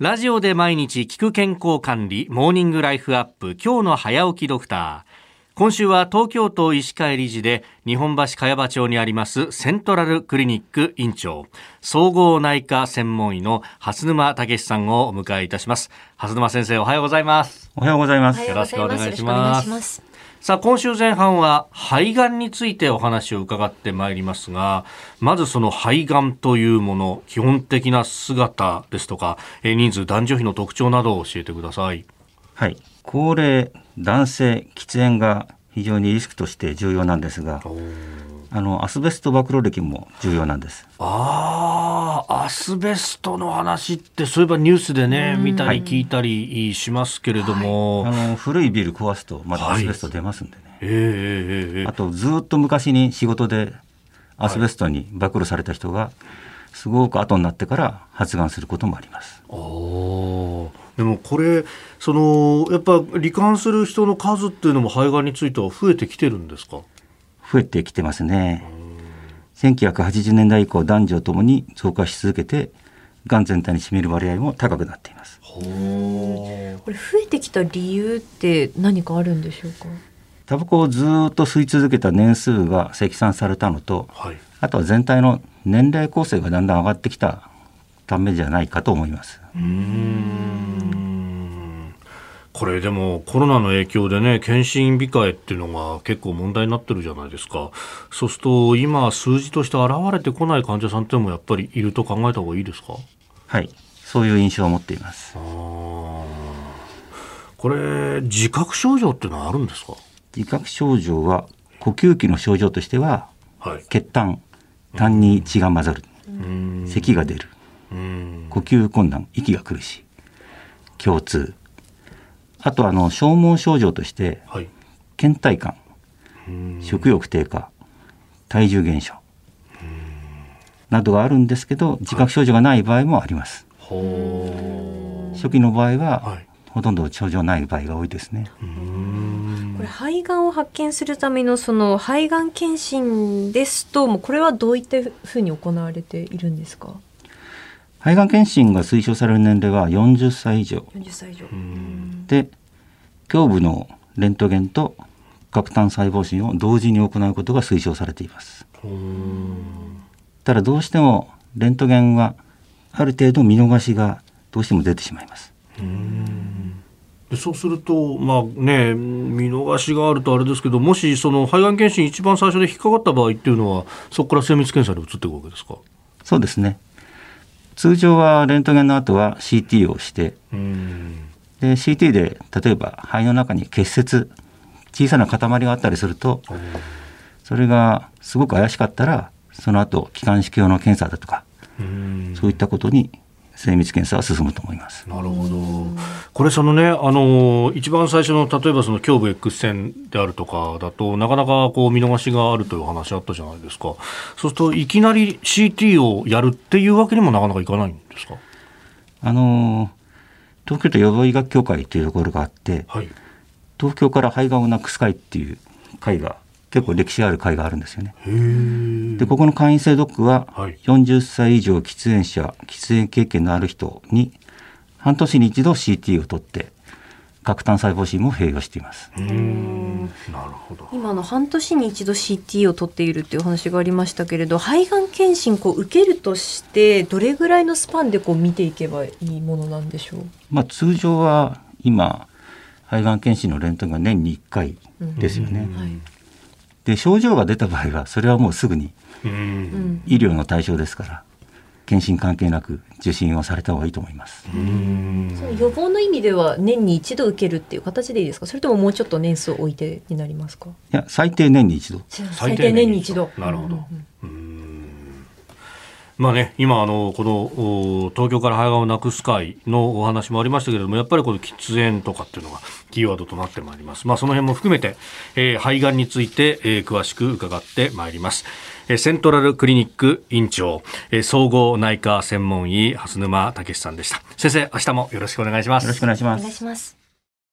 ラジオで毎日聞く健康管理、モーニングライフアップ、今日の早起きドクター。今週は東京都医師会理事で日本橋茅場町にありますセントラルクリニック院長総合内科専門医の蓮沼武さんをお迎えいたします。蓮沼先生おはようございます。おはようございます。よろしくお願いします。さあ今週前半は肺がんについてお話を伺ってまいりますがまずその肺がんというもの基本的な姿ですとか人数男女比の特徴などを教えてください。はい。高齢男性喫煙が非常にリスクとして重要なんですがあのアスベスト暴露歴も重要なんです。ああアスベストの話ってそういえばニュースでね見たり聞いたりしますけれども、はい、あの古いビル壊すとまだアスベスト出ますんでね、はい、えー、あとずっと昔に仕事でアスベストに暴露された人が、すごく後になってから発がんすることもあります。おでもこれそのやっぱ罹患する人の数っていうのも肺がんについては増えてきてるんですか？増えてきてますね。1980年代以降男女ともに増加し続けてがん全体に占める割合も高くなっています。これ増えてきた理由って何かあるんでしょうか？タバコをずっと吸い続けた年数が積算されたのと、はい、あとは全体の年齢構成がだんだん上がってきたためじゃないかと思います。うんこれでもコロナの影響でね検診控えっていうのが結構問題になってるじゃないですか。そうすると今数字として現れてこない患者さんってもやっぱりいると考えた方がいいですか？はい。そういう印象を持っています。これ自覚症状っていうのはあるんですか？自覚症状は呼吸器の症状としては、はい、血痰痰に血が混ざる。咳が出る。呼吸困難息が苦しい。胸痛あとあの消耗症状として、はい、倦怠感食欲低下体重減少などがあるんですけど自覚症状がない場合もあります、はい、初期の場合は、はい、ほとんど症状ない場合が多いですね。これ肺がんを発見するためのその肺がん検診ですともうこれはどういったふうに行われているんですか？肺がん検診が推奨される年齢は40歳以上。40歳以上。で、胸部のレントゲンと核炭細胞診を同時に行うことが推奨されています。ただどうしてもレントゲンはある程度見逃しがどうしても出てしまいます。そうすると、まあね、見逃しがあるとあれですけど、もしその肺がん検診一番最初で引っかかった場合っていうのは、そこから精密検査に移っていくわけですか？そうですね。通常はレントゲンの後は CT をして、で CT で例えば肺の中に結節小さな塊があったりするとそれがすごく怪しかったらその後気管支鏡の検査だとかそういったことに精密検査は進むと思います。なるほど。これそのね、あの一番最初の例えばその胸部 X 線であるとかだとなかなかこう見逃しがあるという話あったじゃないですか。そうするといきなり CT をやるっていうわけにもなかなかいかないんですか？あの東京都予防医学協会というところがあって、はい、東京から肺がんをなくす会っていう会が結構歴史がある会があるんですよね。でここの会員制ドックは40歳以上喫煙者喫煙経験のある人に半年に一度 CT を取って核炭細胞診も併用しています。なるほど。今の半年に一度 CT を取っているっていう話がありましたけれど、肺がん検診こう受けるとしてどれぐらいのスパンでこう見ていけばいいものなんでしょう？まあ通常は今肺がん検診のレントゲンが年に1回ですよね。はい、で症状が出た場合はそれはもうすぐに医療の対象ですから検診関係なく受診をされた方がいいと思います。予防の意味では年に一度受けるっていう形でいいですか？それとももうちょっと年数を置いてになりますか？いや最低年に一度。最低年に一度。なるほど、まあね、今あのこの東京から肺がんをなくす会のお話もありましたけれどもやっぱりこの喫煙とかっていうのがキーワードとなってまいります、まあ、その辺も含めて、えー、肺がんについて、えー、詳しく伺ってまいります、えー、セントラルクリニック院長、えー、総合内科専門医蓮沼武さんでした。先生明日もよろしくお願いします。よろしくお願いします